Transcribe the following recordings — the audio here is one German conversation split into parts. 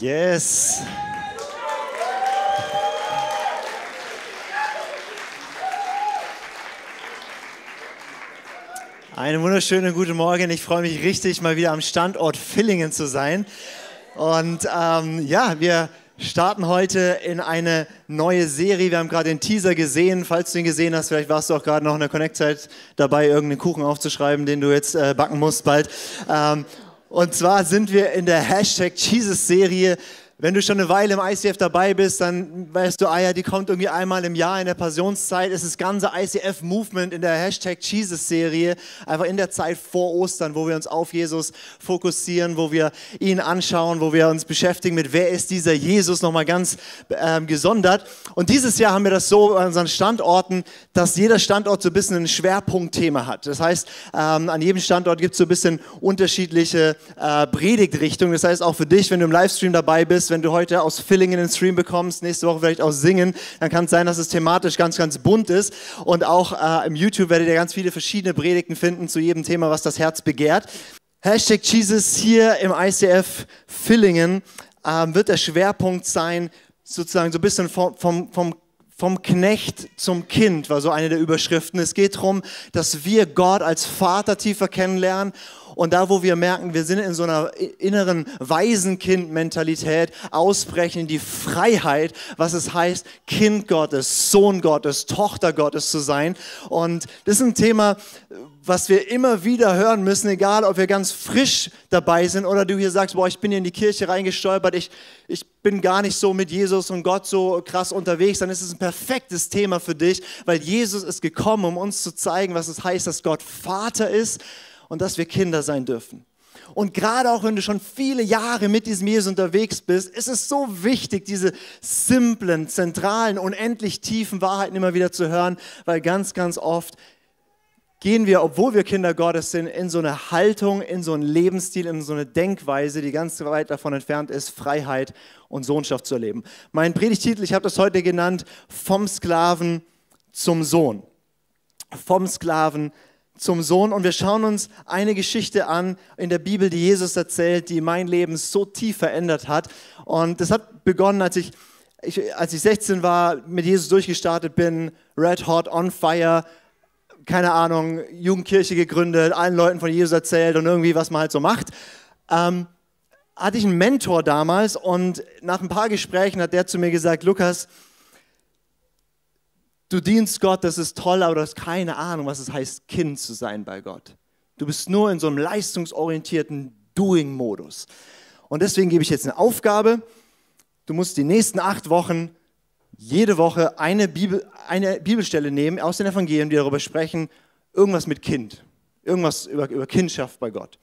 Yes. Einen wunderschönen guten Morgen. Ich freue mich richtig, mal wieder am Standort Villingen zu sein. Und ähm, ja, wir starten heute in eine neue Serie. Wir haben gerade den Teaser gesehen. Falls du ihn gesehen hast, vielleicht warst du auch gerade noch in der Connect-Zeit dabei, irgendeinen Kuchen aufzuschreiben, den du jetzt äh, backen musst bald. Ähm, und zwar sind wir in der Hashtag Jesus-Serie wenn du schon eine Weile im ICF dabei bist, dann weißt du, ah ja, die kommt irgendwie einmal im Jahr in der Passionszeit. Es ist das ganze ICF-Movement in der Hashtag Jesus-Serie, einfach in der Zeit vor Ostern, wo wir uns auf Jesus fokussieren, wo wir ihn anschauen, wo wir uns beschäftigen mit, wer ist dieser Jesus, nochmal ganz ähm, gesondert. Und dieses Jahr haben wir das so an unseren Standorten, dass jeder Standort so ein bisschen ein Schwerpunktthema hat. Das heißt, ähm, an jedem Standort gibt es so ein bisschen unterschiedliche äh, Predigtrichtungen. Das heißt, auch für dich, wenn du im Livestream dabei bist, wenn du heute aus Villingen den Stream bekommst, nächste Woche vielleicht aus Singen, dann kann es sein, dass es thematisch ganz, ganz bunt ist. Und auch äh, im YouTube werdet ihr ganz viele verschiedene Predigten finden zu jedem Thema, was das Herz begehrt. Hashtag Jesus hier im ICF Villingen ähm, wird der Schwerpunkt sein, sozusagen so ein bisschen vom, vom, vom vom Knecht zum Kind war so eine der Überschriften. Es geht darum, dass wir Gott als Vater tiefer kennenlernen und da, wo wir merken, wir sind in so einer inneren Waisenkind-Mentalität, ausbrechen in die Freiheit, was es heißt, Kind Gottes, Sohn Gottes, Tochter Gottes zu sein. Und das ist ein Thema, was wir immer wieder hören müssen, egal ob wir ganz frisch dabei sind oder du hier sagst, boah, ich bin hier in die Kirche reingestolpert, ich, ich bin gar nicht so mit Jesus und Gott so krass unterwegs, dann ist es ein perfektes Thema für dich, weil Jesus ist gekommen, um uns zu zeigen, was es heißt, dass Gott Vater ist, und dass wir Kinder sein dürfen. Und gerade auch wenn du schon viele Jahre mit diesem Jesus unterwegs bist, ist es so wichtig, diese simplen, zentralen, unendlich tiefen Wahrheiten immer wieder zu hören, weil ganz, ganz oft gehen wir, obwohl wir Kinder Gottes sind, in so eine Haltung, in so einen Lebensstil, in so eine Denkweise, die ganz weit davon entfernt ist, Freiheit und Sohnschaft zu erleben. Mein Predigtitel, ich habe das heute genannt, vom Sklaven zum Sohn. Vom Sklaven zum Sohn und wir schauen uns eine Geschichte an in der Bibel, die Jesus erzählt, die mein Leben so tief verändert hat. Und das hat begonnen, als ich, ich, als ich 16 war, mit Jesus durchgestartet bin, red hot, on fire, keine Ahnung, Jugendkirche gegründet, allen Leuten von Jesus erzählt und irgendwie, was man halt so macht. Ähm, hatte ich einen Mentor damals und nach ein paar Gesprächen hat der zu mir gesagt, Lukas, Du dienst Gott, das ist toll, aber du hast keine Ahnung, was es heißt, Kind zu sein bei Gott. Du bist nur in so einem leistungsorientierten Doing-Modus. Und deswegen gebe ich jetzt eine Aufgabe. Du musst die nächsten acht Wochen jede Woche eine, Bibel, eine Bibelstelle nehmen aus den Evangelien, die darüber sprechen, irgendwas mit Kind, irgendwas über, über Kindschaft bei Gott.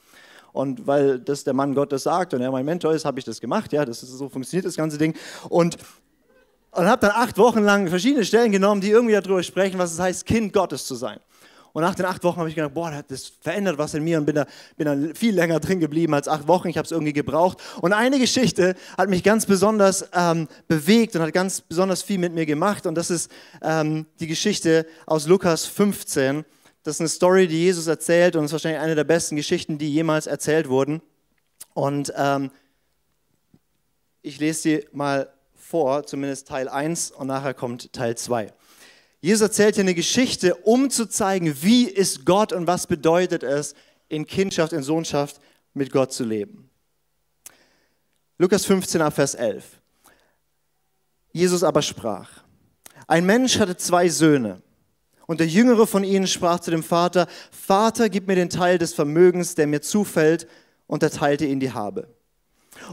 Und weil das der Mann Gottes sagt und er mein Mentor ist, habe ich das gemacht. Ja, das ist, so funktioniert das ganze Ding. Und und habe dann acht Wochen lang verschiedene Stellen genommen, die irgendwie darüber sprechen, was es heißt, Kind Gottes zu sein. Und nach den acht Wochen habe ich gedacht, boah, das verändert was in mir und bin da, bin da viel länger drin geblieben als acht Wochen. Ich habe es irgendwie gebraucht. Und eine Geschichte hat mich ganz besonders ähm, bewegt und hat ganz besonders viel mit mir gemacht. Und das ist ähm, die Geschichte aus Lukas 15. Das ist eine Story, die Jesus erzählt und ist wahrscheinlich eine der besten Geschichten, die jemals erzählt wurden. Und ähm, ich lese sie mal vor, zumindest Teil 1 und nachher kommt Teil 2. Jesus erzählt hier eine Geschichte, um zu zeigen, wie ist Gott und was bedeutet es, in Kindschaft, in Sohnschaft mit Gott zu leben. Lukas 15 Vers 11. Jesus aber sprach, ein Mensch hatte zwei Söhne. Und der jüngere von ihnen sprach zu dem Vater, Vater, gib mir den Teil des Vermögens, der mir zufällt, und er teilte ihn die Habe.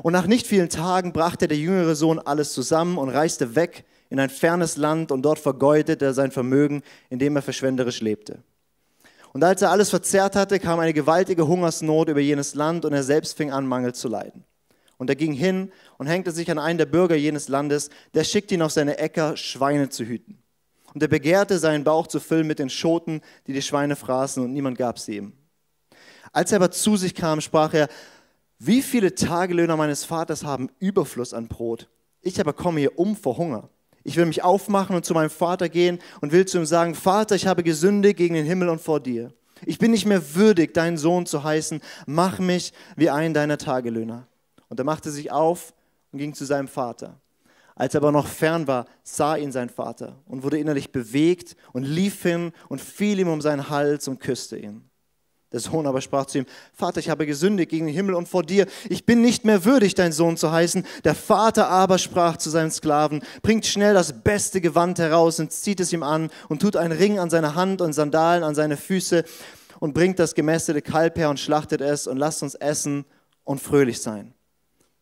Und nach nicht vielen Tagen brachte der jüngere Sohn alles zusammen und reiste weg in ein fernes Land und dort vergeudete er sein Vermögen, indem er verschwenderisch lebte. Und als er alles verzehrt hatte, kam eine gewaltige Hungersnot über jenes Land und er selbst fing an, Mangel zu leiden. Und er ging hin und hängte sich an einen der Bürger jenes Landes, der schickte ihn auf seine Äcker, Schweine zu hüten. Und er begehrte, seinen Bauch zu füllen mit den Schoten, die die Schweine fraßen, und niemand gab sie ihm. Als er aber zu sich kam, sprach er, wie viele Tagelöhner meines Vaters haben Überfluss an Brot? Ich aber komme hier um vor Hunger. Ich will mich aufmachen und zu meinem Vater gehen und will zu ihm sagen, Vater, ich habe gesündigt gegen den Himmel und vor dir. Ich bin nicht mehr würdig, deinen Sohn zu heißen. Mach mich wie einen deiner Tagelöhner. Und er machte sich auf und ging zu seinem Vater. Als er aber noch fern war, sah ihn sein Vater und wurde innerlich bewegt und lief hin und fiel ihm um seinen Hals und küsste ihn. Der Sohn aber sprach zu ihm, Vater, ich habe gesündigt gegen den Himmel und vor dir. Ich bin nicht mehr würdig, dein Sohn zu heißen. Der Vater aber sprach zu seinen Sklaven, bringt schnell das beste Gewand heraus und zieht es ihm an und tut einen Ring an seine Hand und Sandalen an seine Füße und bringt das gemästete Kalb her und schlachtet es und lasst uns essen und fröhlich sein.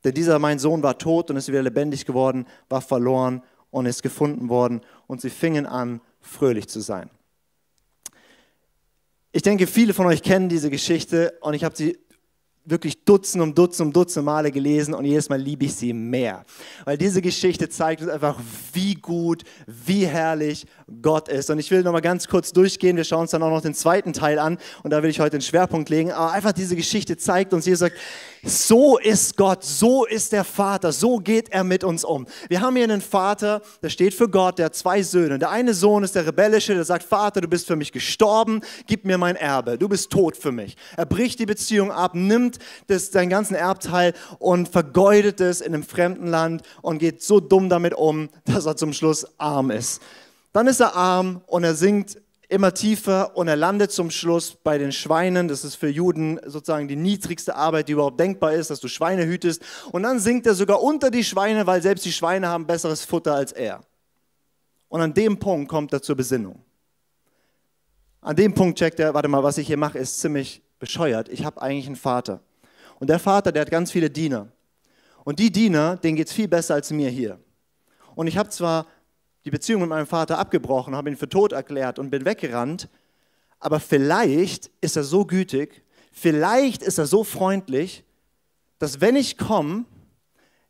Denn dieser mein Sohn war tot und ist wieder lebendig geworden, war verloren und ist gefunden worden und sie fingen an, fröhlich zu sein. Ich denke, viele von euch kennen diese Geschichte und ich habe sie wirklich Dutzend um Dutzend um Dutzend Male gelesen und jedes Mal liebe ich sie mehr. Weil diese Geschichte zeigt uns einfach, wie gut, wie herrlich Gott ist. Und ich will nochmal ganz kurz durchgehen. Wir schauen uns dann auch noch den zweiten Teil an und da will ich heute den Schwerpunkt legen. Aber einfach diese Geschichte zeigt uns, Jesus sagt, so ist Gott, so ist der Vater, so geht er mit uns um. Wir haben hier einen Vater, der steht für Gott, der hat zwei Söhne. Der eine Sohn ist der Rebellische, der sagt, Vater, du bist für mich gestorben, gib mir mein Erbe, du bist tot für mich. Er bricht die Beziehung ab, nimmt das, seinen ganzen Erbteil und vergeudet es in einem fremden Land und geht so dumm damit um, dass er zum Schluss arm ist. Dann ist er arm und er singt immer tiefer und er landet zum Schluss bei den Schweinen. Das ist für Juden sozusagen die niedrigste Arbeit, die überhaupt denkbar ist, dass du Schweine hütest. Und dann sinkt er sogar unter die Schweine, weil selbst die Schweine haben besseres Futter als er. Und an dem Punkt kommt er zur Besinnung. An dem Punkt checkt er, warte mal, was ich hier mache, ist ziemlich bescheuert. Ich habe eigentlich einen Vater. Und der Vater, der hat ganz viele Diener. Und die Diener, denen geht es viel besser als mir hier. Und ich habe zwar die Beziehung mit meinem Vater abgebrochen, habe ihn für tot erklärt und bin weggerannt. Aber vielleicht ist er so gütig, vielleicht ist er so freundlich, dass wenn ich komme,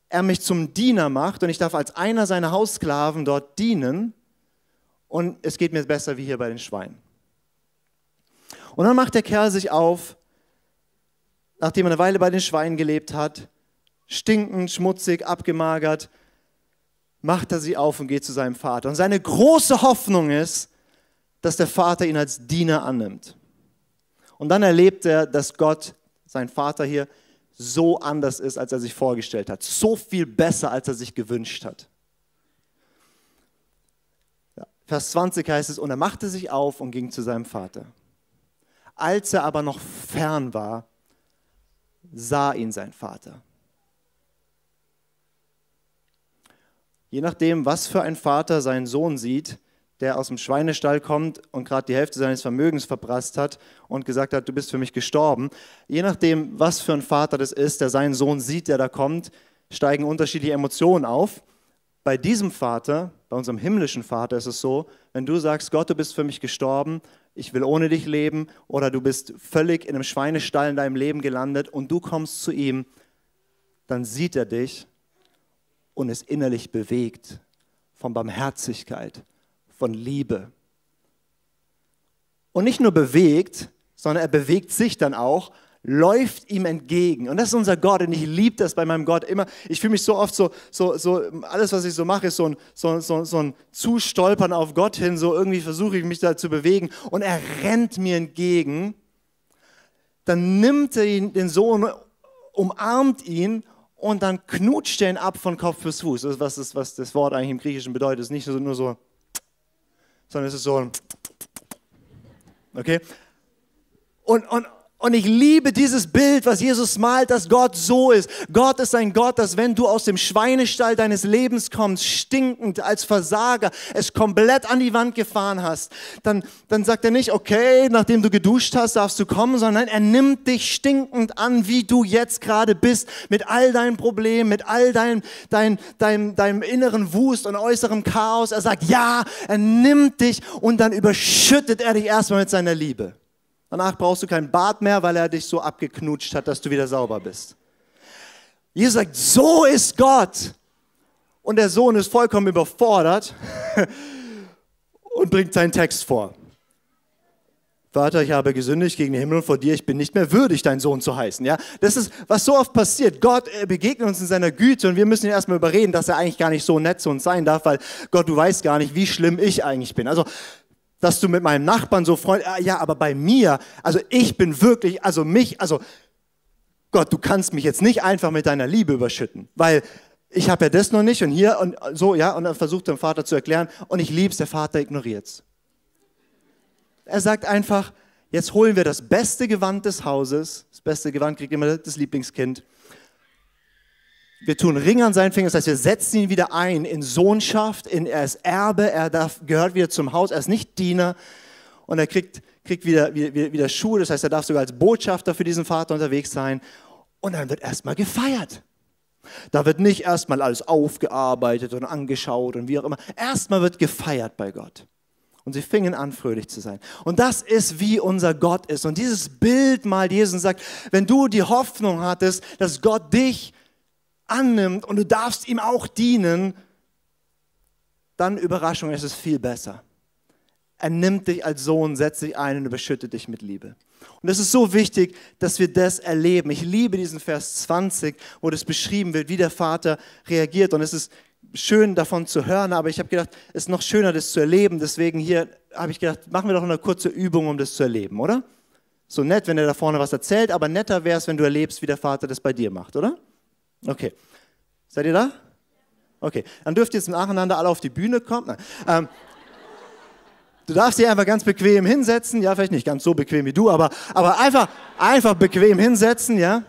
er mich zum Diener macht und ich darf als einer seiner Haussklaven dort dienen und es geht mir besser wie hier bei den Schweinen. Und dann macht der Kerl sich auf, nachdem er eine Weile bei den Schweinen gelebt hat, stinkend, schmutzig, abgemagert, macht er sie auf und geht zu seinem Vater. Und seine große Hoffnung ist, dass der Vater ihn als Diener annimmt. Und dann erlebt er, dass Gott, sein Vater hier, so anders ist, als er sich vorgestellt hat. So viel besser, als er sich gewünscht hat. Vers 20 heißt es, und er machte sich auf und ging zu seinem Vater. Als er aber noch fern war, sah ihn sein Vater Je nachdem, was für ein Vater seinen Sohn sieht, der aus dem Schweinestall kommt und gerade die Hälfte seines Vermögens verprasst hat und gesagt hat, du bist für mich gestorben. Je nachdem, was für ein Vater das ist, der seinen Sohn sieht, der da kommt, steigen unterschiedliche Emotionen auf. Bei diesem Vater, bei unserem himmlischen Vater ist es so, wenn du sagst, Gott, du bist für mich gestorben, ich will ohne dich leben, oder du bist völlig in einem Schweinestall in deinem Leben gelandet und du kommst zu ihm, dann sieht er dich und ist innerlich bewegt von Barmherzigkeit, von Liebe. Und nicht nur bewegt, sondern er bewegt sich dann auch, läuft ihm entgegen. Und das ist unser Gott. Und ich liebe das bei meinem Gott immer. Ich fühle mich so oft so, so, so, alles, was ich so mache, ist so ein, so, so, so ein Zustolpern auf Gott hin. So irgendwie versuche ich mich da zu bewegen. Und er rennt mir entgegen. Dann nimmt er ihn, den Sohn, umarmt ihn und dann knutscht er ihn ab von Kopf bis Fuß. Das ist, was das, was das Wort eigentlich im Griechischen bedeutet. Es ist nicht nur so, sondern es ist so okay? Und, und, und ich liebe dieses Bild, was Jesus malt, dass Gott so ist. Gott ist ein Gott, dass wenn du aus dem Schweinestall deines Lebens kommst, stinkend als Versager, es komplett an die Wand gefahren hast, dann, dann sagt er nicht, okay, nachdem du geduscht hast, darfst du kommen, sondern er nimmt dich stinkend an, wie du jetzt gerade bist, mit all deinen Problemen, mit all deinem, dein, dein, deinem inneren Wust und äußerem Chaos. Er sagt, ja, er nimmt dich und dann überschüttet er dich erstmal mit seiner Liebe. Danach brauchst du kein Bad mehr, weil er dich so abgeknutscht hat, dass du wieder sauber bist. Jesus sagt, so ist Gott. Und der Sohn ist vollkommen überfordert und bringt seinen Text vor. Vater, ich habe gesündigt gegen den Himmel und vor dir, ich bin nicht mehr würdig, dein Sohn zu heißen. Ja, das ist, was so oft passiert. Gott begegnet uns in seiner Güte und wir müssen ihn erstmal überreden, dass er eigentlich gar nicht so nett zu uns sein darf, weil Gott, du weißt gar nicht, wie schlimm ich eigentlich bin. Also dass du mit meinem Nachbarn so freundlich, ah, ja, aber bei mir, also ich bin wirklich, also mich, also Gott, du kannst mich jetzt nicht einfach mit deiner Liebe überschütten, weil ich habe ja das noch nicht und hier und so, ja, und dann versucht dem Vater zu erklären und ich lieb's, der Vater ignoriert's. Er sagt einfach, jetzt holen wir das beste Gewand des Hauses, das beste Gewand kriegt immer das Lieblingskind. Wir tun Ring an seinen Fingern, das heißt, wir setzen ihn wieder ein in Sohnschaft, in, er ist Erbe, er darf, gehört wieder zum Haus, er ist nicht Diener und er kriegt, kriegt wieder, wieder, wieder Schuhe, das heißt, er darf sogar als Botschafter für diesen Vater unterwegs sein und dann wird erstmal gefeiert. Da wird nicht erstmal alles aufgearbeitet und angeschaut und wie auch immer. Erstmal wird gefeiert bei Gott. Und sie fingen an, fröhlich zu sein. Und das ist, wie unser Gott ist. Und dieses Bild mal Jesus sagt, wenn du die Hoffnung hattest, dass Gott dich annimmt und du darfst ihm auch dienen, dann Überraschung, es ist viel besser. Er nimmt dich als Sohn, setzt dich ein und überschüttet dich mit Liebe. Und es ist so wichtig, dass wir das erleben. Ich liebe diesen Vers 20, wo das beschrieben wird, wie der Vater reagiert. Und es ist schön davon zu hören, aber ich habe gedacht, es ist noch schöner, das zu erleben. Deswegen hier habe ich gedacht, machen wir doch eine kurze Übung, um das zu erleben, oder? So nett, wenn er da vorne was erzählt, aber netter wäre es, wenn du erlebst, wie der Vater das bei dir macht, oder? Okay. Seid ihr da? Okay. Dann dürft ihr jetzt nacheinander alle auf die Bühne kommen. Ähm, Du darfst dich einfach ganz bequem hinsetzen, ja, vielleicht nicht ganz so bequem wie du, aber, aber einfach, einfach bequem hinsetzen, ja.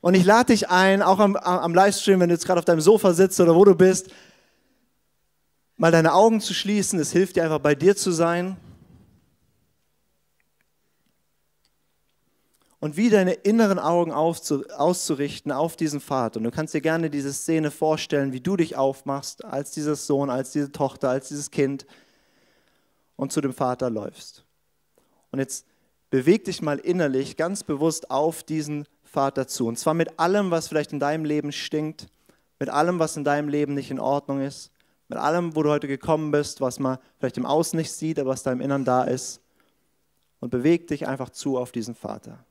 Und ich lade dich ein, auch am, am Livestream, wenn du jetzt gerade auf deinem Sofa sitzt oder wo du bist, mal deine Augen zu schließen. Es hilft dir einfach bei dir zu sein. Und wie deine inneren Augen auszurichten auf diesen Vater. Und du kannst dir gerne diese Szene vorstellen, wie du dich aufmachst als dieser Sohn, als diese Tochter, als dieses Kind und zu dem Vater läufst. Und jetzt beweg dich mal innerlich ganz bewusst auf diesen Vater zu. Und zwar mit allem, was vielleicht in deinem Leben stinkt, mit allem, was in deinem Leben nicht in Ordnung ist, mit allem, wo du heute gekommen bist, was man vielleicht im Außen nicht sieht, aber was da im Innern da ist. Und beweg dich einfach zu auf diesen Vater.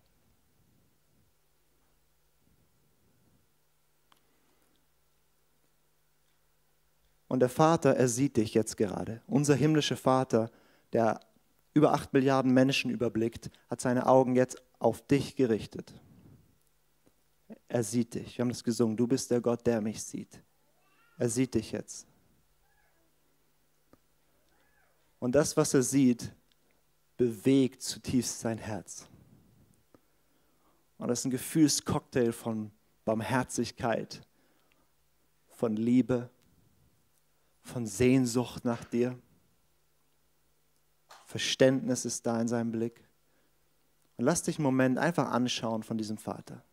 Und der Vater, er sieht dich jetzt gerade. Unser himmlischer Vater, der über acht Milliarden Menschen überblickt, hat seine Augen jetzt auf dich gerichtet. Er sieht dich. Wir haben das gesungen. Du bist der Gott, der mich sieht. Er sieht dich jetzt. Und das, was er sieht, bewegt zutiefst sein Herz. Und das ist ein Gefühlscocktail von Barmherzigkeit, von Liebe, von Sehnsucht nach dir. Verständnis ist da in seinem Blick. Und lass dich einen Moment einfach anschauen von diesem Vater.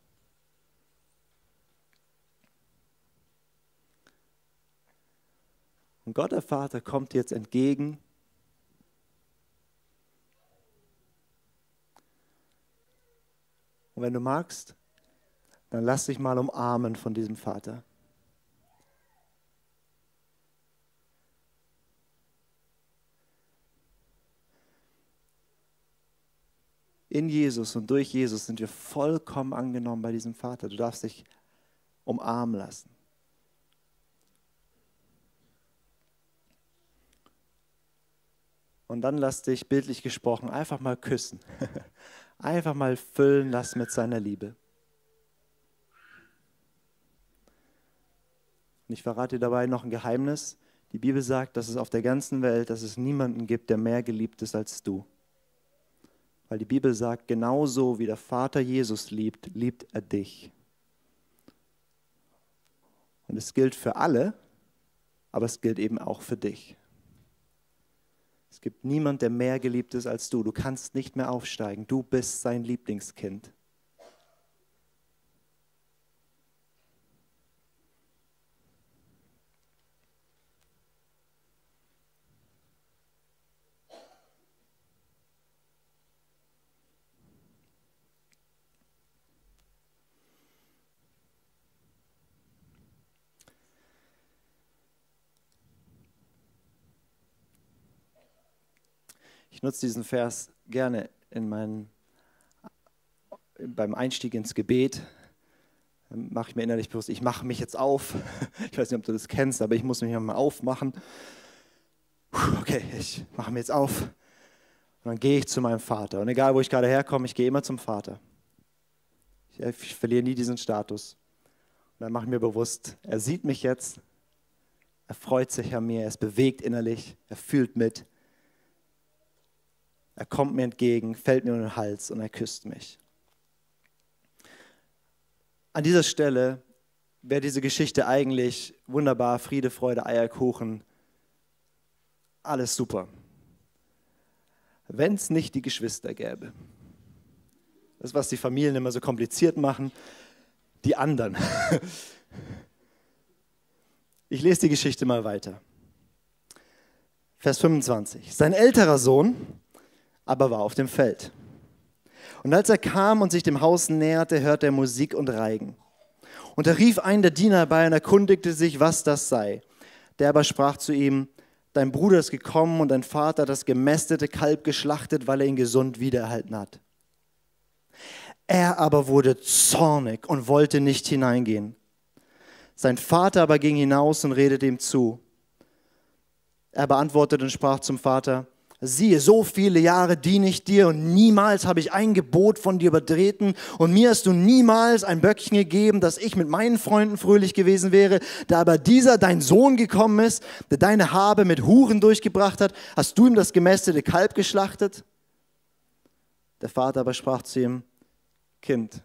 Und Gott der Vater kommt dir jetzt entgegen. Und wenn du magst, dann lass dich mal umarmen von diesem Vater. In Jesus und durch Jesus sind wir vollkommen angenommen bei diesem Vater. Du darfst dich umarmen lassen. Und dann lass dich bildlich gesprochen einfach mal küssen. Einfach mal füllen lassen mit seiner Liebe. Und ich verrate dir dabei noch ein Geheimnis. Die Bibel sagt, dass es auf der ganzen Welt, dass es niemanden gibt, der mehr geliebt ist als du. Weil die Bibel sagt, genauso wie der Vater Jesus liebt, liebt er dich. Und es gilt für alle, aber es gilt eben auch für dich. Es gibt niemand, der mehr geliebt ist als du. Du kannst nicht mehr aufsteigen. Du bist sein Lieblingskind. Ich nutze diesen Vers gerne in meinen, beim Einstieg ins Gebet. Mache ich mir innerlich bewusst, ich mache mich jetzt auf. Ich weiß nicht, ob du das kennst, aber ich muss mich mal aufmachen. Okay, ich mache mich jetzt auf. Und dann gehe ich zu meinem Vater. Und egal, wo ich gerade herkomme, ich gehe immer zum Vater. Ich, ich verliere nie diesen Status. dann mache ich mir bewusst, er sieht mich jetzt, er freut sich an mir, er ist bewegt innerlich, er fühlt mit. Er kommt mir entgegen, fällt mir in den Hals und er küsst mich. An dieser Stelle wäre diese Geschichte eigentlich wunderbar, Friede, Freude, Eierkuchen, alles super. Wenn es nicht die Geschwister gäbe. Das, was die Familien immer so kompliziert machen, die anderen. Ich lese die Geschichte mal weiter. Vers 25. Sein älterer Sohn aber war auf dem Feld. Und als er kam und sich dem Haus näherte, hörte er Musik und Reigen. Und er rief einen der Diener bei und erkundigte sich, was das sei. Der aber sprach zu ihm, dein Bruder ist gekommen und dein Vater hat das gemästete Kalb geschlachtet, weil er ihn gesund wiedererhalten hat. Er aber wurde zornig und wollte nicht hineingehen. Sein Vater aber ging hinaus und redete ihm zu. Er beantwortete und sprach zum Vater, siehe, so viele Jahre diene ich dir und niemals habe ich ein Gebot von dir übertreten und mir hast du niemals ein Böckchen gegeben, dass ich mit meinen Freunden fröhlich gewesen wäre. Da aber dieser dein Sohn gekommen ist, der deine Habe mit Huren durchgebracht hat, hast du ihm das gemästete Kalb geschlachtet? Der Vater aber sprach zu ihm, Kind,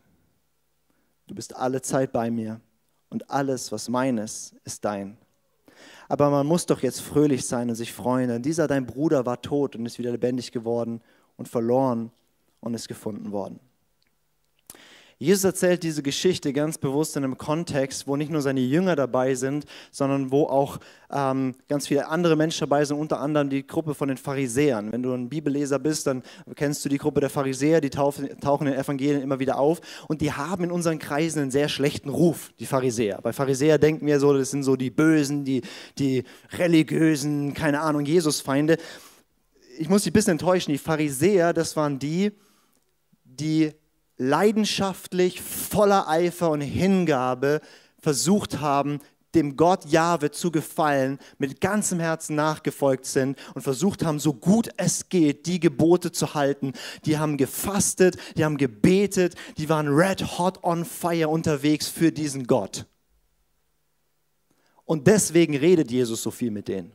du bist alle Zeit bei mir und alles, was meines, ist dein. Aber man muss doch jetzt fröhlich sein und sich freuen, denn dieser dein Bruder war tot und ist wieder lebendig geworden und verloren und ist gefunden worden. Jesus erzählt diese Geschichte ganz bewusst in einem Kontext, wo nicht nur seine Jünger dabei sind, sondern wo auch ähm, ganz viele andere Menschen dabei sind, unter anderem die Gruppe von den Pharisäern. Wenn du ein Bibelleser bist, dann kennst du die Gruppe der Pharisäer, die tauchen, in den Evangelien immer wieder auf und die haben in unseren Kreisen einen sehr schlechten Ruf, die Pharisäer. Bei Pharisäer denken wir so, das sind so die Bösen, die, die religiösen, keine Ahnung, Jesusfeinde. Ich muss dich ein bisschen enttäuschen, die Pharisäer, das waren die, die leidenschaftlich, voller Eifer und Hingabe versucht haben, dem Gott Jahwe zu gefallen, mit ganzem Herzen nachgefolgt sind und versucht haben, so gut es geht, die Gebote zu halten. Die haben gefastet, die haben gebetet, die waren red hot on fire unterwegs für diesen Gott. Und deswegen redet Jesus so viel mit denen.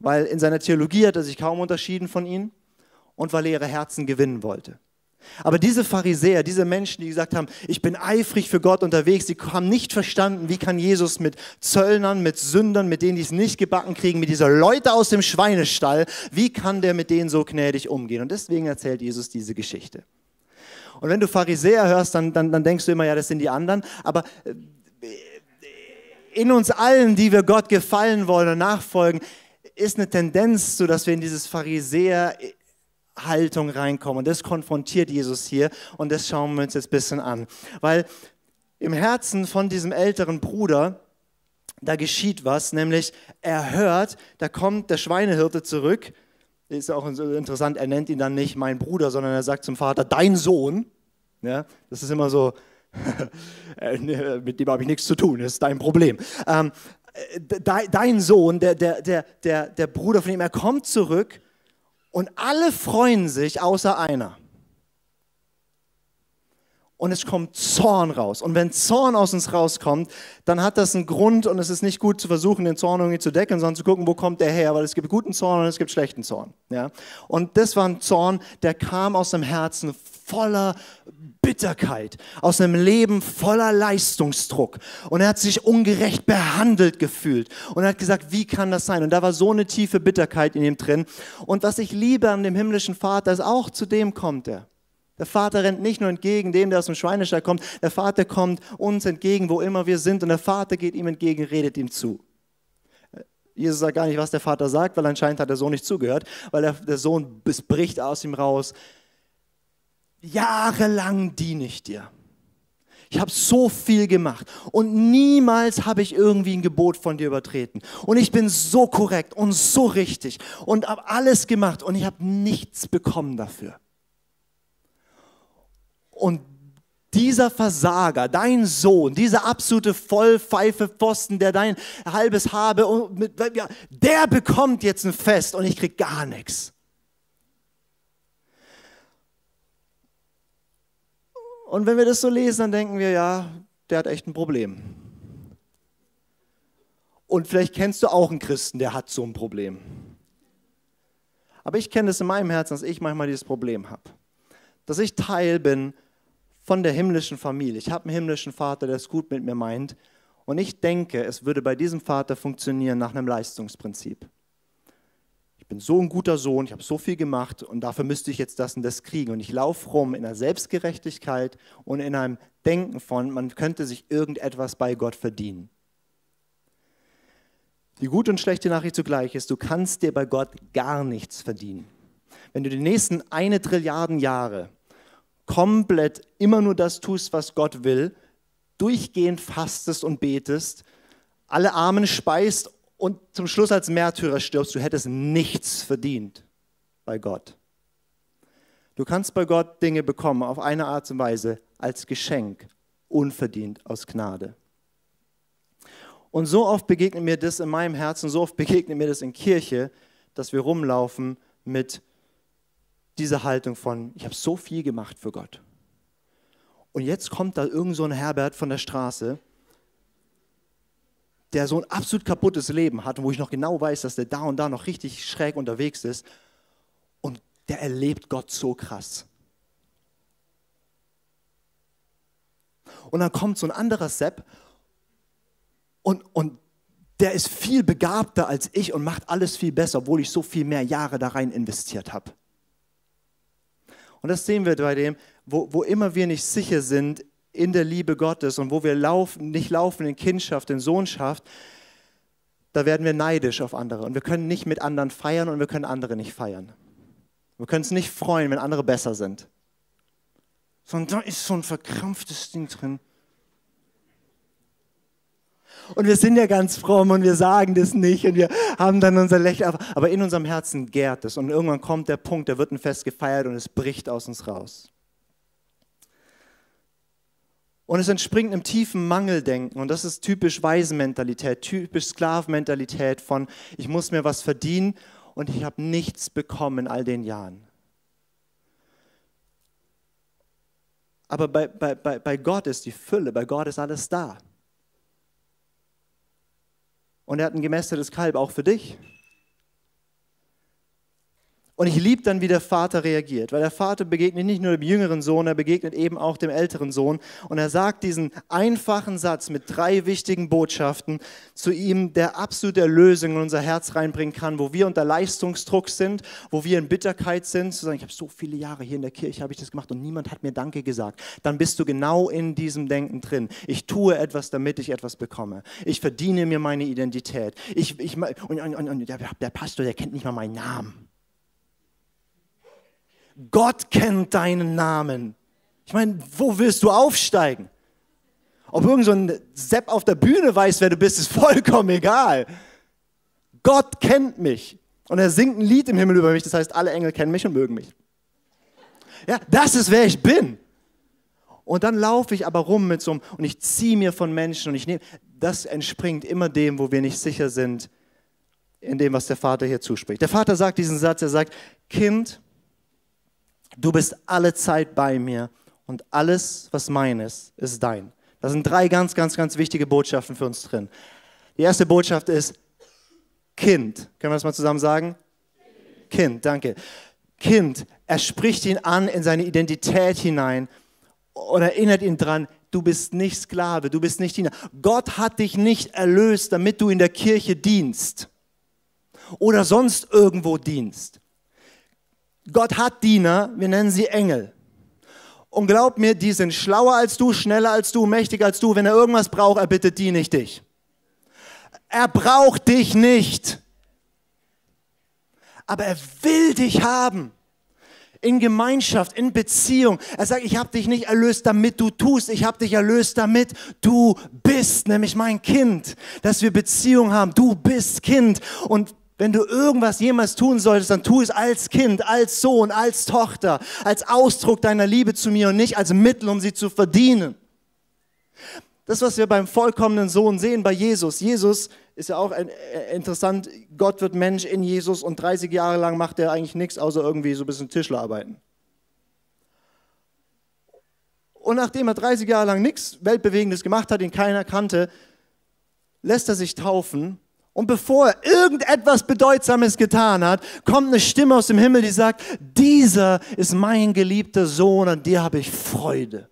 Weil in seiner Theologie hat er sich kaum unterschieden von ihnen und weil er ihre Herzen gewinnen wollte. Aber diese Pharisäer, diese Menschen, die gesagt haben, ich bin eifrig für Gott unterwegs, die haben nicht verstanden, wie kann Jesus mit Zöllnern, mit Sündern, mit denen, die es nicht gebacken kriegen, mit dieser Leute aus dem Schweinestall, wie kann der mit denen so gnädig umgehen? Und deswegen erzählt Jesus diese Geschichte. Und wenn du Pharisäer hörst, dann, dann, dann denkst du immer, ja, das sind die anderen. Aber äh, in uns allen, die wir Gott gefallen wollen und nachfolgen, ist eine Tendenz, so dass wir in dieses Pharisäer Haltung reinkommen. Und das konfrontiert Jesus hier und das schauen wir uns jetzt ein bisschen an. Weil im Herzen von diesem älteren Bruder, da geschieht was, nämlich er hört, da kommt der Schweinehirte zurück. Ist auch interessant, er nennt ihn dann nicht mein Bruder, sondern er sagt zum Vater, dein Sohn. Ja, das ist immer so, mit dem habe ich nichts zu tun, das ist dein Problem. Ähm, dein Sohn, der, der, der, der, der Bruder von ihm, er kommt zurück und alle freuen sich außer einer. Und es kommt Zorn raus. Und wenn Zorn aus uns rauskommt, dann hat das einen Grund und es ist nicht gut zu versuchen, den Zorn irgendwie zu decken, sondern zu gucken, wo kommt der her, weil es gibt guten Zorn und es gibt schlechten Zorn. Ja? Und das war ein Zorn, der kam aus dem Herzen voller Bitterkeit, aus einem Leben voller Leistungsdruck. Und er hat sich ungerecht behandelt gefühlt. Und er hat gesagt, wie kann das sein? Und da war so eine tiefe Bitterkeit in ihm drin. Und was ich liebe an dem himmlischen Vater ist, auch zu dem kommt er. Der Vater rennt nicht nur entgegen dem, der aus dem Schweinestall kommt. Der Vater kommt uns entgegen, wo immer wir sind. Und der Vater geht ihm entgegen, redet ihm zu. Jesus sagt gar nicht, was der Vater sagt, weil anscheinend hat der Sohn nicht zugehört, weil der, Sohn bricht aus ihm raus jahrelang diene ich dir. Ich habe so viel gemacht und niemals habe ich irgendwie ein Gebot von dir übertreten. Und ich bin so korrekt und so richtig und habe alles gemacht und ich habe nichts bekommen dafür. Und dieser Versager, dein Sohn, dieser absolute Vollpfeife Pfosten, der dein halbes habe, der bekommt jetzt ein Fest und ich krieg gar nichts. Und wenn wir das so lesen, dann denken wir, ja, der hat echt ein Problem. Und vielleicht kennst du auch einen Christen, der hat so ein Problem. Aber ich kenne es in meinem Herzen, dass ich manchmal dieses Problem habe. Dass ich Teil bin von der himmlischen Familie. Ich habe einen himmlischen Vater, der es gut mit mir meint. Und ich denke, es würde bei diesem Vater funktionieren nach einem Leistungsprinzip. Bin so ein guter Sohn, ich habe so viel gemacht und dafür müsste ich jetzt das und das kriegen. Und ich laufe rum in einer Selbstgerechtigkeit und in einem Denken von, man könnte sich irgendetwas bei Gott verdienen. Die gute und schlechte Nachricht zugleich ist, du kannst dir bei Gott gar nichts verdienen. Wenn du die nächsten eine Trilliarden Jahre komplett immer nur das tust, was Gott will, durchgehend fastest und betest, alle Armen speist und zum Schluss als Märtyrer stirbst, du hättest nichts verdient bei Gott. Du kannst bei Gott Dinge bekommen auf eine Art und Weise als Geschenk, unverdient aus Gnade. Und so oft begegnet mir das in meinem Herzen, so oft begegnet mir das in Kirche, dass wir rumlaufen mit dieser Haltung von, ich habe so viel gemacht für Gott. Und jetzt kommt da irgend so ein Herbert von der Straße, der so ein absolut kaputtes Leben hat, wo ich noch genau weiß, dass der da und da noch richtig schräg unterwegs ist. Und der erlebt Gott so krass. Und dann kommt so ein anderer Sepp und, und der ist viel begabter als ich und macht alles viel besser, obwohl ich so viel mehr Jahre da rein investiert habe. Und das sehen wir bei dem, wo, wo immer wir nicht sicher sind in der Liebe Gottes und wo wir laufen, nicht laufen in Kindschaft, in Sohnschaft, da werden wir neidisch auf andere. Und wir können nicht mit anderen feiern und wir können andere nicht feiern. Wir können uns nicht freuen, wenn andere besser sind. Sondern da ist so ein verkrampftes Ding drin. Und wir sind ja ganz fromm und wir sagen das nicht und wir haben dann unser Lächeln. Aber in unserem Herzen gärt es. Und irgendwann kommt der Punkt, da wird ein Fest gefeiert und es bricht aus uns raus. Und es entspringt einem tiefen Mangeldenken. Und das ist typisch Waisenmentalität, typisch Sklavenmentalität von, ich muss mir was verdienen und ich habe nichts bekommen in all den Jahren. Aber bei, bei, bei Gott ist die Fülle, bei Gott ist alles da. Und er hat ein gemästetes Kalb auch für dich. Und ich liebe dann, wie der Vater reagiert, weil der Vater begegnet nicht nur dem jüngeren Sohn, er begegnet eben auch dem älteren Sohn. Und er sagt diesen einfachen Satz mit drei wichtigen Botschaften zu ihm, der absolute Erlösung in unser Herz reinbringen kann, wo wir unter Leistungsdruck sind, wo wir in Bitterkeit sind, zu sagen, ich habe so viele Jahre hier in der Kirche, habe ich das gemacht und niemand hat mir Danke gesagt. Dann bist du genau in diesem Denken drin. Ich tue etwas, damit ich etwas bekomme. Ich verdiene mir meine Identität. Ich, ich, und, und, und der, der Pastor, der kennt nicht mal meinen Namen. Gott kennt deinen Namen. Ich meine, wo willst du aufsteigen? Ob irgend so ein Sepp auf der Bühne weiß, wer du bist, ist vollkommen egal. Gott kennt mich. Und er singt ein Lied im Himmel über mich, das heißt, alle Engel kennen mich und mögen mich. Ja, das ist, wer ich bin. Und dann laufe ich aber rum mit so einem, und ich ziehe mir von Menschen und ich nehme, das entspringt immer dem, wo wir nicht sicher sind, in dem, was der Vater hier zuspricht. Der Vater sagt diesen Satz, er sagt, Kind, Du bist alle Zeit bei mir und alles, was mein ist, ist dein. Da sind drei ganz, ganz, ganz wichtige Botschaften für uns drin. Die erste Botschaft ist Kind. Können wir das mal zusammen sagen? Kind, danke. Kind, er spricht ihn an in seine Identität hinein und erinnert ihn dran, du bist nicht Sklave, du bist nicht Diener. Gott hat dich nicht erlöst, damit du in der Kirche dienst oder sonst irgendwo dienst. Gott hat Diener, wir nennen sie Engel. Und glaub mir, die sind schlauer als du, schneller als du, mächtiger als du. Wenn er irgendwas braucht, er bittet die nicht dich. Er braucht dich nicht. Aber er will dich haben. In Gemeinschaft, in Beziehung. Er sagt, ich habe dich nicht erlöst, damit du tust. Ich habe dich erlöst, damit du bist, nämlich mein Kind. Dass wir Beziehung haben. Du bist Kind. Und wenn du irgendwas jemals tun solltest, dann tu es als Kind, als Sohn, als Tochter, als Ausdruck deiner Liebe zu mir und nicht als Mittel, um sie zu verdienen. Das, was wir beim vollkommenen Sohn sehen, bei Jesus. Jesus ist ja auch ein, äh, interessant. Gott wird Mensch in Jesus und 30 Jahre lang macht er eigentlich nichts, außer irgendwie so ein bisschen Tischlerarbeiten. Und nachdem er 30 Jahre lang nichts Weltbewegendes gemacht hat, ihn keiner kannte, lässt er sich taufen. Und bevor er irgendetwas Bedeutsames getan hat, kommt eine Stimme aus dem Himmel, die sagt, dieser ist mein geliebter Sohn, an dir habe ich Freude.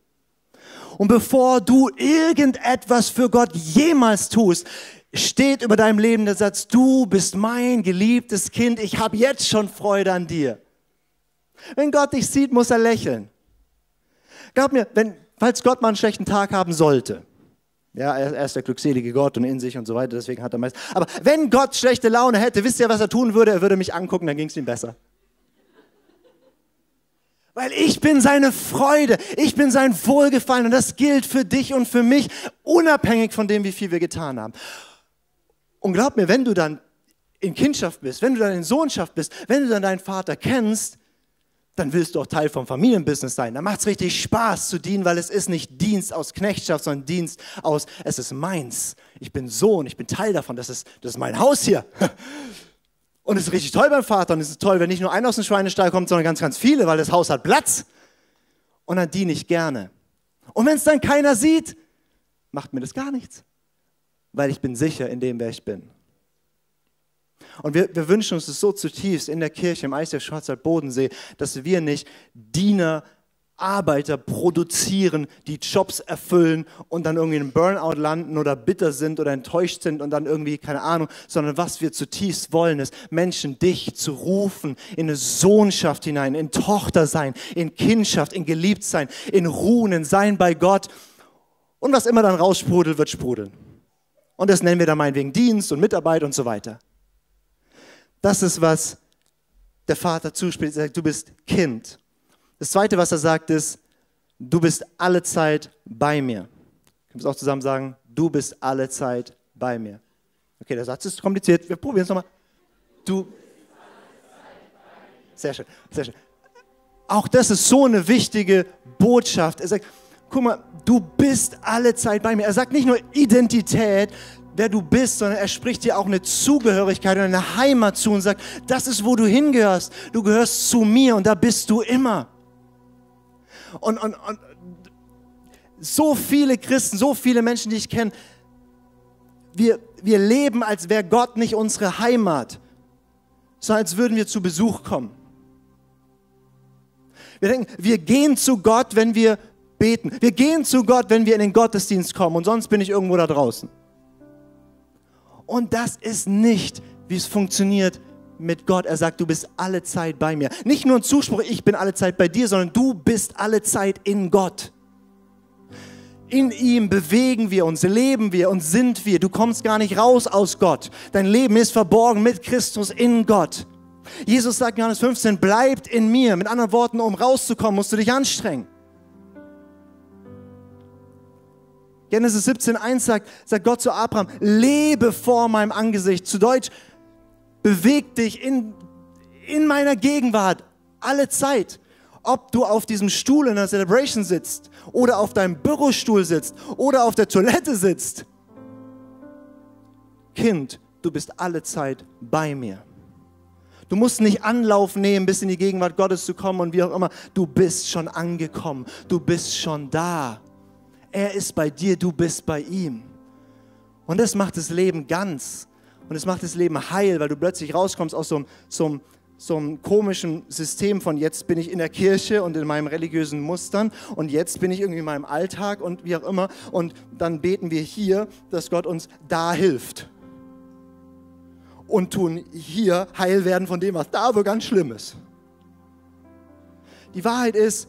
Und bevor du irgendetwas für Gott jemals tust, steht über deinem Leben der Satz, du bist mein geliebtes Kind, ich habe jetzt schon Freude an dir. Wenn Gott dich sieht, muss er lächeln. Glaub mir, wenn, falls Gott mal einen schlechten Tag haben sollte, ja, er, ist der glückselige Gott und in sich und so weiter, deswegen hat er meist. Aber wenn Gott schlechte Laune hätte, wisst ihr, was er tun würde? Er würde mich angucken, dann ging es ihm besser. Weil ich bin seine Freude, ich bin sein Wohlgefallen und das gilt für dich und für mich, unabhängig von dem, wie viel wir getan haben. Und glaub mir, wenn du dann in Kindschaft bist, wenn du dann in Sohnschaft bist, wenn du dann deinen Vater kennst, dann willst du auch Teil vom Familienbusiness sein. Da macht es richtig Spaß zu dienen, weil es ist nicht Dienst aus Knechtschaft, sondern Dienst aus, es ist meins. Ich bin Sohn, ich bin Teil davon, das ist, das ist mein Haus hier. Und es ist richtig toll beim Vater und es ist toll, wenn nicht nur einer aus dem Schweinestall kommt, sondern ganz, ganz viele, weil das Haus hat Platz. Und dann diene ich gerne. Und wenn es dann keiner sieht, macht mir das gar nichts, weil ich bin sicher in dem, wer ich bin. Und wir, wir wünschen uns das so zutiefst in der Kirche im Eis der Schwarzwald Bodensee, dass wir nicht Diener, Arbeiter produzieren, die Jobs erfüllen und dann irgendwie in Burnout landen oder bitter sind oder enttäuscht sind und dann irgendwie, keine Ahnung, sondern was wir zutiefst wollen, ist Menschen dich zu rufen in eine Sohnschaft hinein, in Tochter sein, in Kindschaft, in geliebt sein, in Ruhen, in Sein bei Gott. Und was immer dann raussprudelt, wird sprudeln. Und das nennen wir dann meinetwegen Dienst und Mitarbeit und so weiter. Das ist, was der Vater zuspielt. Er sagt, du bist Kind. Das Zweite, was er sagt, ist, du bist alle Zeit bei mir. Können wir es auch zusammen sagen? Du bist alle Zeit bei mir. Okay, der Satz ist kompliziert. Wir probieren es nochmal. Du. Sehr schön, sehr schön. Auch das ist so eine wichtige Botschaft. Er sagt, guck mal, du bist alle Zeit bei mir. Er sagt nicht nur Identität, wer du bist, sondern er spricht dir auch eine Zugehörigkeit und eine Heimat zu und sagt, das ist, wo du hingehörst. Du gehörst zu mir und da bist du immer. Und, und, und so viele Christen, so viele Menschen, die ich kenne, wir, wir leben, als wäre Gott nicht unsere Heimat, sondern als würden wir zu Besuch kommen. Wir denken, wir gehen zu Gott, wenn wir beten. Wir gehen zu Gott, wenn wir in den Gottesdienst kommen und sonst bin ich irgendwo da draußen. Und das ist nicht, wie es funktioniert mit Gott. Er sagt, du bist alle Zeit bei mir. Nicht nur ein Zuspruch, ich bin alle Zeit bei dir, sondern du bist alle Zeit in Gott. In ihm bewegen wir uns, leben wir und sind wir. Du kommst gar nicht raus aus Gott. Dein Leben ist verborgen mit Christus in Gott. Jesus sagt in Johannes 15, bleibt in mir. Mit anderen Worten, um rauszukommen, musst du dich anstrengen. Genesis 17,1 sagt, sagt Gott zu Abraham, lebe vor meinem Angesicht. Zu Deutsch, beweg dich in, in meiner Gegenwart alle Zeit. Ob du auf diesem Stuhl in der Celebration sitzt oder auf deinem Bürostuhl sitzt oder auf der Toilette sitzt. Kind, du bist alle Zeit bei mir. Du musst nicht Anlauf nehmen, bis in die Gegenwart Gottes zu kommen und wie auch immer. Du bist schon angekommen. Du bist schon da. Er ist bei dir, du bist bei ihm. Und das macht das Leben ganz. Und es macht das Leben heil, weil du plötzlich rauskommst aus so einem, so, einem, so einem komischen System von jetzt bin ich in der Kirche und in meinen religiösen Mustern und jetzt bin ich irgendwie in meinem Alltag und wie auch immer. Und dann beten wir hier, dass Gott uns da hilft. Und tun hier heil werden von dem, was da so ganz schlimm ist. Die Wahrheit ist,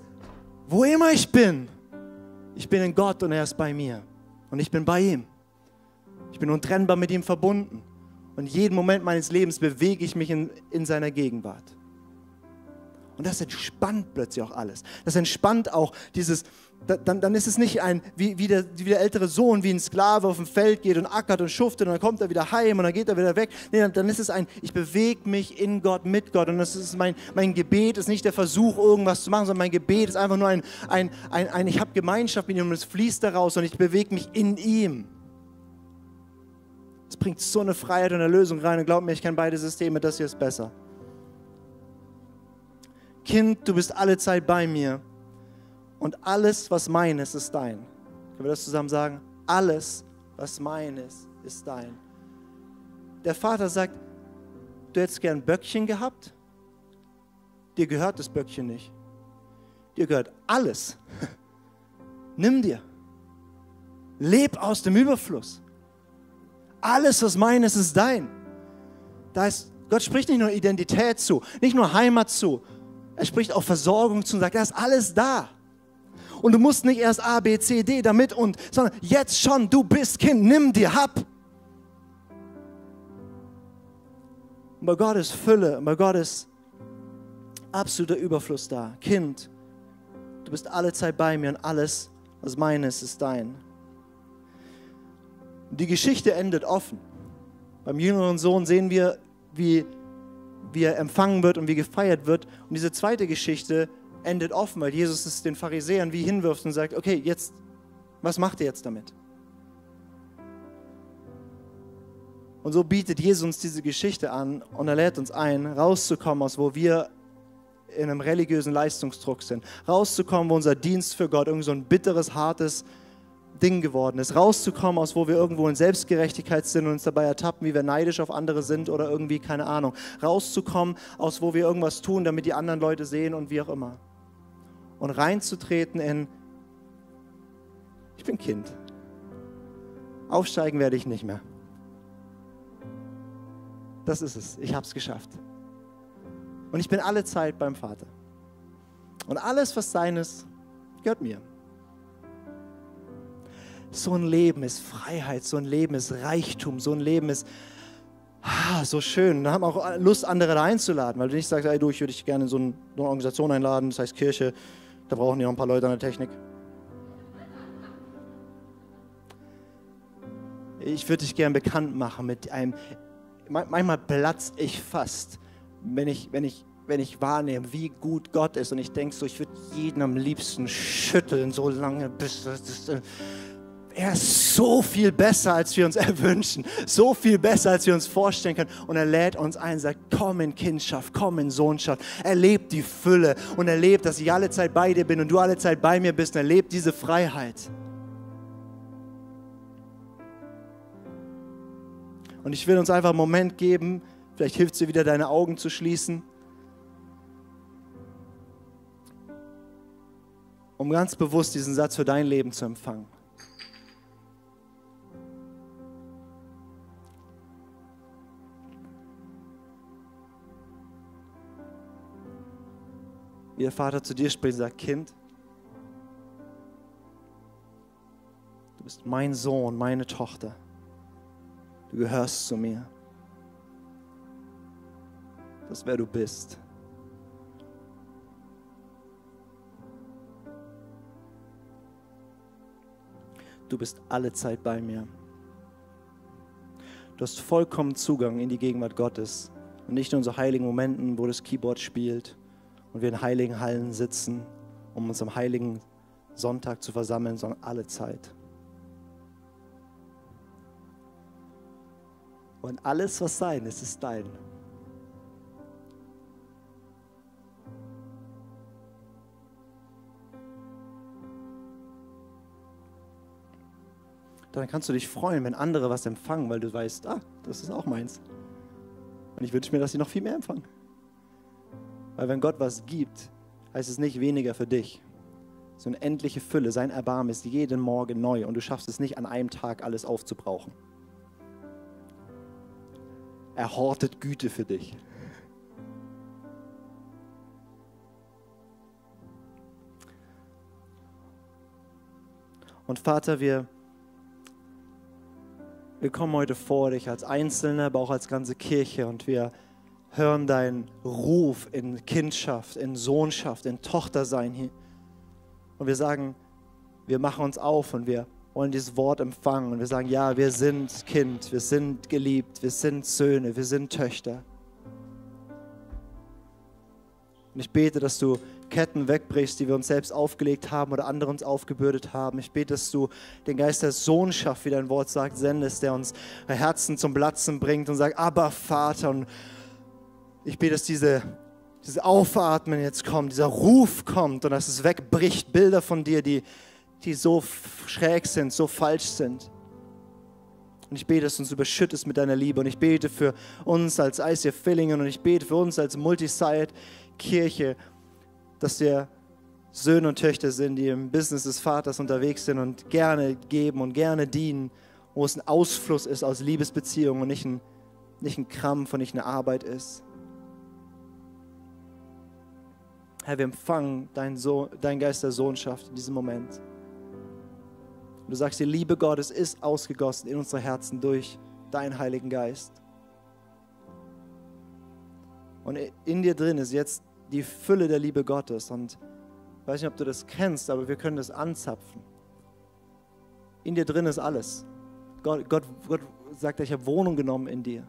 wo immer ich bin, ich bin in Gott und er ist bei mir. Und ich bin bei ihm. Ich bin untrennbar mit ihm verbunden. Und jeden Moment meines Lebens bewege ich mich in, in seiner Gegenwart. Und das entspannt plötzlich auch alles. Das entspannt auch dieses, dann, dann ist es nicht ein, wie, wie, der, wie der ältere Sohn, wie ein Sklave auf dem Feld geht und ackert und schuftet und dann kommt er wieder heim und dann geht er wieder weg. Nee, dann, dann ist es ein, ich bewege mich in Gott, mit Gott. Und das ist mein, mein Gebet, ist nicht der Versuch, irgendwas zu machen, sondern mein Gebet ist einfach nur ein, ein, ein, ein ich habe Gemeinschaft mit ihm und es fließt daraus und ich bewege mich in ihm. Es bringt so eine Freiheit und eine Lösung rein und glaub mir, ich kenne beide Systeme, das hier ist besser. Kind, du bist alle Zeit bei mir und alles, was mein ist, ist dein. Können wir das zusammen sagen? Alles, was mein ist, ist dein. Der Vater sagt, du hättest gern Böckchen gehabt, dir gehört das Böckchen nicht. Dir gehört alles. Nimm dir. Leb aus dem Überfluss. Alles, was mein ist, ist dein. Da ist, Gott spricht nicht nur Identität zu, nicht nur Heimat zu, er spricht auch Versorgung zu und sagt, da ist alles da. Und du musst nicht erst A, B, C, D damit und, sondern jetzt schon, du bist Kind, nimm dir, hab. Und bei Gott ist Fülle, bei Gott ist absoluter Überfluss da. Kind, du bist alle Zeit bei mir und alles, was meines, ist dein. Die Geschichte endet offen. Beim jüngeren Sohn sehen wir, wie, wie er empfangen wird und wie gefeiert wird. Und diese zweite Geschichte endet offen, weil Jesus es den Pharisäern wie hinwirft und sagt, okay, jetzt, was macht ihr jetzt damit? Und so bietet Jesus uns diese Geschichte an und er lädt uns ein, rauszukommen aus, wo wir in einem religiösen Leistungsdruck sind. Rauszukommen, wo unser Dienst für Gott irgendwie so ein bitteres, hartes Ding geworden ist. Rauszukommen, aus wo wir irgendwo in Selbstgerechtigkeit sind und uns dabei ertappen, wie wir neidisch auf andere sind oder irgendwie, keine Ahnung. Rauszukommen, aus wo wir irgendwas tun, damit die anderen Leute sehen und wie auch immer. Und reinzutreten in, ich bin Kind. Aufsteigen werde ich nicht mehr. Das ist es. Ich habe es geschafft. Und ich bin alle Zeit beim Vater. Und alles, was sein ist, gehört mir. So ein Leben ist Freiheit, so ein Leben ist Reichtum, so ein Leben ist ah, so schön. Da haben auch Lust, andere da einzuladen, weil du nicht sagst, ey, du, ich würde dich gerne in so eine Organisation einladen, das heißt Kirche, da brauchen die noch ein paar Leute an der Technik. Ich würde dich gerne bekannt machen mit einem, manchmal platze ich fast wenn ich, wenn ich, wenn ich wahrnehme, wie gut Gott ist und ich denke so, ich würde jeden am liebsten schütteln, so lange bis das, äh, er ist so viel besser, als wir uns erwünschen, so viel besser, als wir uns vorstellen können. Und er lädt uns ein, sagt, komm in Kindschaft, komm in Sohnschaft. Erlebt die Fülle und erlebt, dass ich alle Zeit bei dir bin und du alle Zeit bei mir bist und erlebt diese Freiheit. Und ich will uns einfach einen Moment geben, Vielleicht hilft es dir wieder, deine Augen zu schließen. Um ganz bewusst diesen Satz für dein Leben zu empfangen. Wie der Vater zu dir spricht und sagt, Kind, du bist mein Sohn, meine Tochter. Du gehörst zu mir das wer du bist. Du bist alle Zeit bei mir. Du hast vollkommen Zugang in die Gegenwart Gottes. Und nicht nur in so heiligen Momenten, wo das Keyboard spielt und wir in heiligen Hallen sitzen, um uns am heiligen Sonntag zu versammeln, sondern alle Zeit. Und alles, was sein ist, ist dein. dann kannst du dich freuen, wenn andere was empfangen, weil du weißt, ah, das ist auch meins. Und ich wünsche mir, dass sie noch viel mehr empfangen. Weil wenn Gott was gibt, heißt es nicht weniger für dich. So eine endliche Fülle, sein Erbarmen ist jeden Morgen neu und du schaffst es nicht an einem Tag alles aufzubrauchen. Er hortet Güte für dich. Und Vater, wir wir kommen heute vor dich als Einzelne, aber auch als ganze Kirche und wir hören deinen Ruf in Kindschaft, in Sohnschaft, in Tochtersein hier. Und wir sagen, wir machen uns auf und wir wollen dieses Wort empfangen und wir sagen, ja, wir sind Kind, wir sind geliebt, wir sind Söhne, wir sind Töchter. Und ich bete, dass du Ketten wegbrichst, die wir uns selbst aufgelegt haben oder andere uns aufgebürdet haben. Ich bete, dass du den Geist der Sohnschaft, wie dein Wort sagt, sendest, der uns Herzen zum Platzen bringt und sagt, aber Vater. Und ich bete, dass diese, dieses Aufatmen jetzt kommt, dieser Ruf kommt und dass es wegbricht, Bilder von dir, die, die so schräg sind, so falsch sind. Und ich bete, dass du uns überschüttest mit deiner Liebe. Und ich bete für uns als ICF Fillingen und ich bete für uns als Multisite-Kirche, dass wir Söhne und Töchter sind, die im Business des Vaters unterwegs sind und gerne geben und gerne dienen, wo es ein Ausfluss ist aus Liebesbeziehungen und nicht ein, nicht ein Krampf und nicht eine Arbeit ist. Herr, wir empfangen deinen, Sohn, deinen Geist der Sohnschaft in diesem Moment. Und du sagst, die Liebe Gottes ist ausgegossen in unsere Herzen durch deinen Heiligen Geist. Und in dir drin ist jetzt die Fülle der Liebe Gottes. Und ich weiß nicht, ob du das kennst, aber wir können das anzapfen. In dir drin ist alles. Gott, Gott, Gott sagt, ich habe Wohnung genommen in dir.